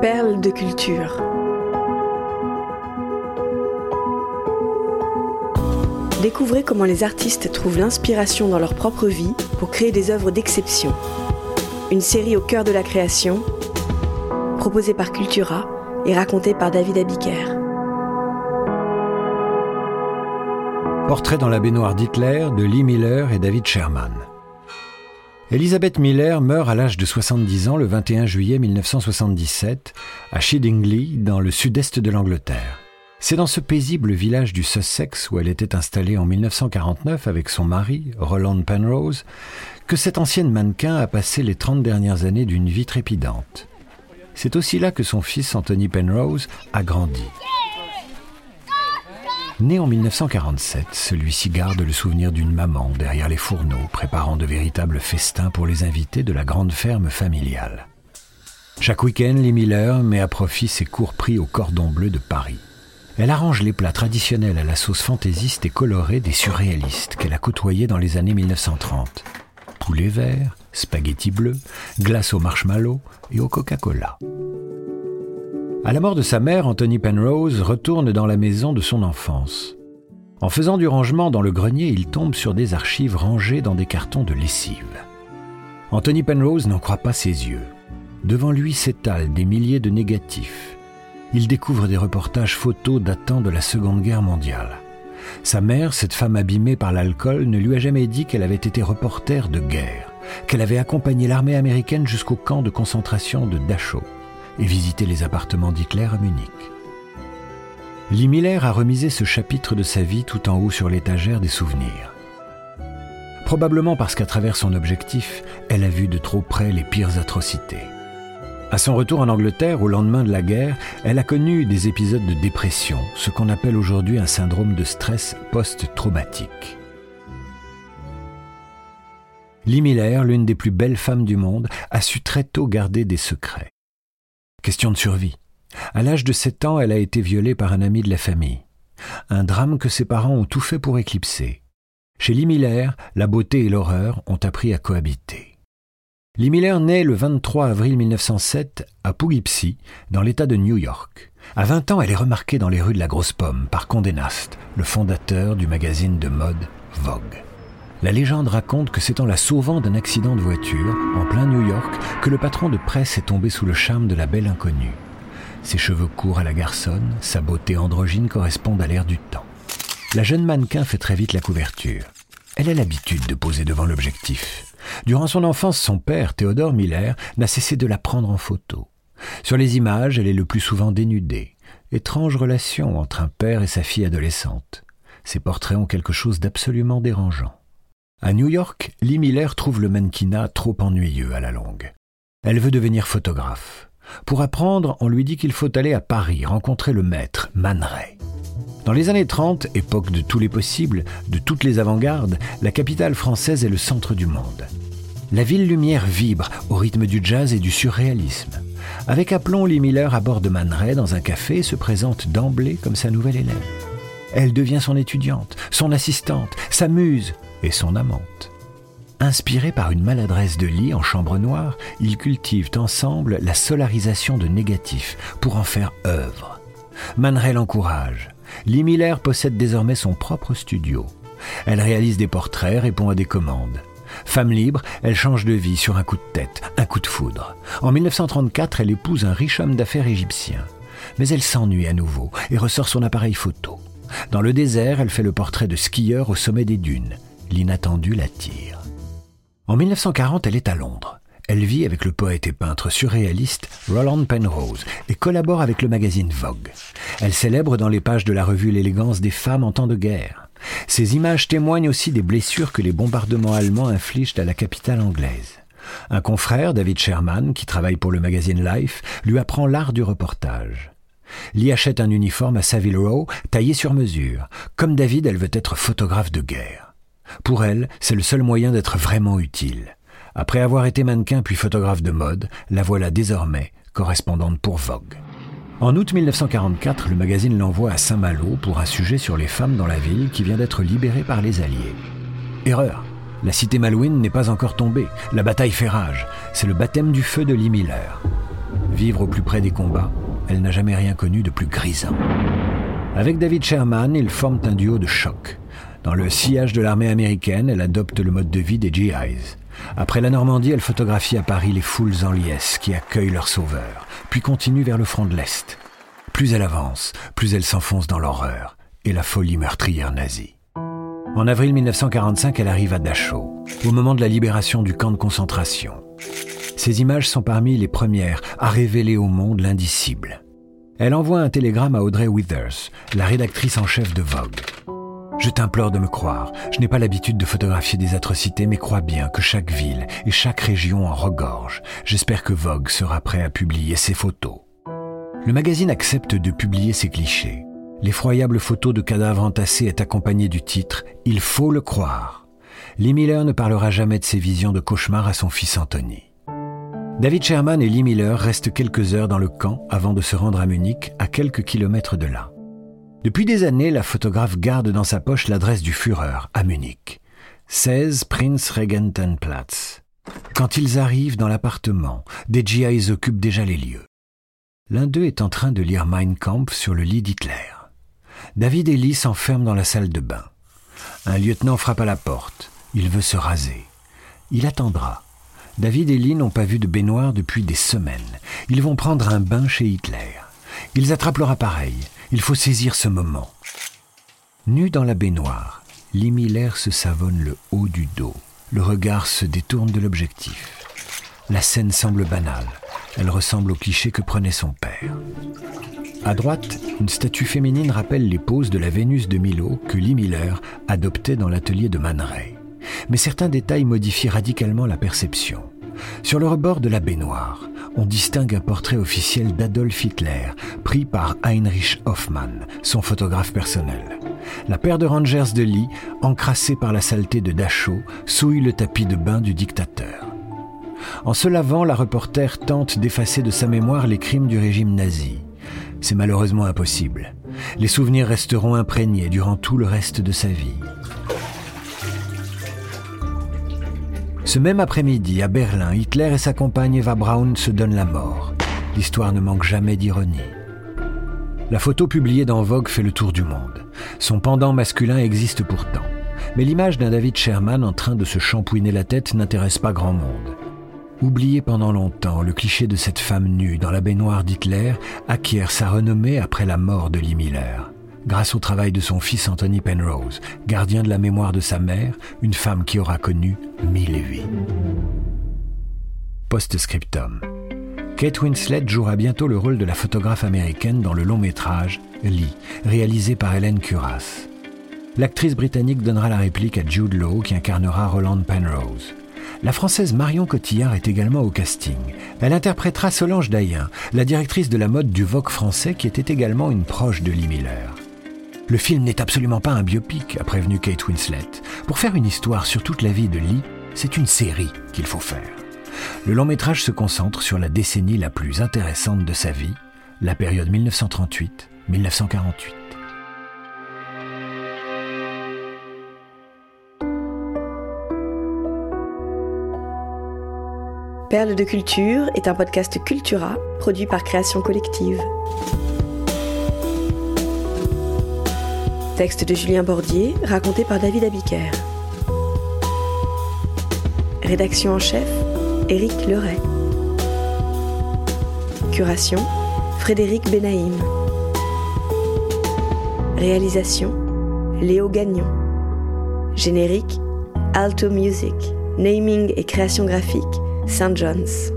Perles de culture. Découvrez comment les artistes trouvent l'inspiration dans leur propre vie pour créer des œuvres d'exception. Une série au cœur de la création, proposée par Cultura et racontée par David Abiker. Portrait dans la baignoire d'Hitler de Lee Miller et David Sherman. Elisabeth Miller meurt à l'âge de 70 ans le 21 juillet 1977 à Shidingley, dans le sud-est de l'Angleterre. C'est dans ce paisible village du Sussex où elle était installée en 1949 avec son mari, Roland Penrose, que cette ancienne mannequin a passé les 30 dernières années d'une vie trépidante. C'est aussi là que son fils Anthony Penrose a grandi. Né en 1947, celui-ci garde le souvenir d'une maman derrière les fourneaux, préparant de véritables festins pour les invités de la grande ferme familiale. Chaque week-end, Lee Miller met à profit ses courts prix au cordon bleu de Paris. Elle arrange les plats traditionnels à la sauce fantaisiste et colorée des surréalistes qu'elle a côtoyés dans les années 1930. Poulet vert, spaghettis bleus, glace au marshmallow et au Coca-Cola. À la mort de sa mère, Anthony Penrose retourne dans la maison de son enfance. En faisant du rangement dans le grenier, il tombe sur des archives rangées dans des cartons de lessive. Anthony Penrose n'en croit pas ses yeux. Devant lui s'étalent des milliers de négatifs, il découvre des reportages photos datant de la Seconde Guerre mondiale. Sa mère, cette femme abîmée par l'alcool, ne lui a jamais dit qu'elle avait été reporter de guerre, qu'elle avait accompagné l'armée américaine jusqu'au camp de concentration de Dachau et visité les appartements d'Hitler à Munich. Lee a remisé ce chapitre de sa vie tout en haut sur l'étagère des souvenirs. Probablement parce qu'à travers son objectif, elle a vu de trop près les pires atrocités. À son retour en Angleterre, au lendemain de la guerre, elle a connu des épisodes de dépression, ce qu'on appelle aujourd'hui un syndrome de stress post-traumatique. Lee l'une des plus belles femmes du monde, a su très tôt garder des secrets. Question de survie. À l'âge de 7 ans, elle a été violée par un ami de la famille. Un drame que ses parents ont tout fait pour éclipser. Chez Lee la beauté et l'horreur ont appris à cohabiter. Lee Miller naît le 23 avril 1907 à Poughkeepsie, dans l'État de New York. À 20 ans, elle est remarquée dans les rues de la Grosse Pomme par Condé Nast, le fondateur du magazine de mode Vogue. La légende raconte que c'est en la sauvant d'un accident de voiture, en plein New York, que le patron de presse est tombé sous le charme de la belle inconnue. Ses cheveux courts à la garçonne, sa beauté androgyne correspondent à l'air du temps. La jeune mannequin fait très vite la couverture. Elle a l'habitude de poser devant l'objectif. Durant son enfance, son père, Théodore Miller, n'a cessé de la prendre en photo. Sur les images, elle est le plus souvent dénudée. Étrange relation entre un père et sa fille adolescente. Ces portraits ont quelque chose d'absolument dérangeant. À New York, Lee Miller trouve le mannequinat trop ennuyeux à la longue. Elle veut devenir photographe. Pour apprendre, on lui dit qu'il faut aller à Paris rencontrer le maître, Man Ray. Dans les années 30, époque de tous les possibles, de toutes les avant-gardes, la capitale française est le centre du monde. La ville lumière vibre au rythme du jazz et du surréalisme. Avec aplomb, Lee Miller aborde Man Ray dans un café et se présente d'emblée comme sa nouvelle élève. Elle devient son étudiante, son assistante, sa muse et son amante. Inspirés par une maladresse de lit en chambre noire, ils cultivent ensemble la solarisation de négatifs pour en faire œuvre. Man Ray l'encourage, Lee Miller possède désormais son propre studio. Elle réalise des portraits, répond à des commandes. Femme libre, elle change de vie sur un coup de tête, un coup de foudre. En 1934, elle épouse un riche homme d'affaires égyptien. Mais elle s'ennuie à nouveau et ressort son appareil photo. Dans le désert, elle fait le portrait de skieurs au sommet des dunes. L'inattendu l'attire. En 1940, elle est à Londres. Elle vit avec le poète et peintre surréaliste Roland Penrose et collabore avec le magazine Vogue. Elle célèbre dans les pages de la revue l'élégance des femmes en temps de guerre. Ces images témoignent aussi des blessures que les bombardements allemands infligent à la capitale anglaise. Un confrère, David Sherman, qui travaille pour le magazine Life, lui apprend l'art du reportage. Lee achète un uniforme à Savile Row, taillé sur mesure. Comme David, elle veut être photographe de guerre. Pour elle, c'est le seul moyen d'être vraiment utile. Après avoir été mannequin puis photographe de mode, la voilà désormais correspondante pour Vogue. En août 1944, le magazine l'envoie à Saint-Malo pour un sujet sur les femmes dans la ville qui vient d'être libérée par les Alliés. Erreur. La cité malouine n'est pas encore tombée. La bataille fait rage. C'est le baptême du feu de Lee Miller. Vivre au plus près des combats, elle n'a jamais rien connu de plus grisant. Avec David Sherman, ils forment un duo de choc. Dans le sillage de l'armée américaine, elle adopte le mode de vie des GIs. Après la Normandie, elle photographie à Paris les foules en liesse qui accueillent leurs sauveurs, puis continue vers le front de l'Est. Plus elle avance, plus elle s'enfonce dans l'horreur et la folie meurtrière nazie. En avril 1945, elle arrive à Dachau, au moment de la libération du camp de concentration. Ces images sont parmi les premières à révéler au monde l'indicible. Elle envoie un télégramme à Audrey Withers, la rédactrice en chef de Vogue. Je t'implore de me croire. Je n'ai pas l'habitude de photographier des atrocités, mais crois bien que chaque ville et chaque région en regorge. J'espère que Vogue sera prêt à publier ses photos. Le magazine accepte de publier ses clichés. L'effroyable photo de cadavres entassés est accompagnée du titre Il faut le croire. Lee Miller ne parlera jamais de ses visions de cauchemar à son fils Anthony. David Sherman et Lee Miller restent quelques heures dans le camp avant de se rendre à Munich, à quelques kilomètres de là. Depuis des années, la photographe garde dans sa poche l'adresse du Führer à Munich. 16 Prinz Regentenplatz. Quand ils arrivent dans l'appartement, des GIs occupent déjà les lieux. L'un d'eux est en train de lire Mein Kampf sur le lit d'Hitler. David et Lee s'enferment dans la salle de bain. Un lieutenant frappe à la porte. Il veut se raser. Il attendra. David et Lee n'ont pas vu de baignoire depuis des semaines. Ils vont prendre un bain chez Hitler. Ils attrapent leur appareil. Il faut saisir ce moment. Nu dans la baignoire, Miller se savonne le haut du dos. Le regard se détourne de l'objectif. La scène semble banale. Elle ressemble au cliché que prenait son père. À droite, une statue féminine rappelle les poses de la Vénus de Milo que Lee Miller adoptait dans l'atelier de Man Ray. Mais certains détails modifient radicalement la perception. Sur le rebord de la baignoire, on distingue un portrait officiel d'Adolf Hitler, pris par Heinrich Hoffmann, son photographe personnel. La paire de Rangers de Lee, encrassée par la saleté de Dachau, souille le tapis de bain du dictateur. En se lavant, la reporter tente d'effacer de sa mémoire les crimes du régime nazi. C'est malheureusement impossible. Les souvenirs resteront imprégnés durant tout le reste de sa vie. Ce même après-midi, à Berlin, Hitler et sa compagne Eva Braun se donnent la mort. L'histoire ne manque jamais d'ironie. La photo publiée dans Vogue fait le tour du monde. Son pendant masculin existe pourtant. Mais l'image d'un David Sherman en train de se shampouiner la tête n'intéresse pas grand monde. Oublié pendant longtemps, le cliché de cette femme nue dans la baignoire d'Hitler acquiert sa renommée après la mort de Lee Miller grâce au travail de son fils Anthony Penrose, gardien de la mémoire de sa mère, une femme qui aura connu mille vies. Post-scriptum. Kate Winslet jouera bientôt le rôle de la photographe américaine dans le long métrage Lee, réalisé par Helen Curas. L'actrice britannique donnera la réplique à Jude Law qui incarnera Roland Penrose. La française Marion Cotillard est également au casting. Elle interprétera Solange Dayen, la directrice de la mode du Vogue français qui était également une proche de Lee Miller. Le film n'est absolument pas un biopic, a prévenu Kate Winslet. Pour faire une histoire sur toute la vie de Lee, c'est une série qu'il faut faire. Le long métrage se concentre sur la décennie la plus intéressante de sa vie, la période 1938-1948. Perle de culture est un podcast Cultura produit par Création Collective. Texte de Julien Bordier, raconté par David Abiker. Rédaction en chef, Éric Leray. Curation, Frédéric Benaïm. Réalisation, Léo Gagnon. Générique, Alto Music. Naming et création graphique, St. John's.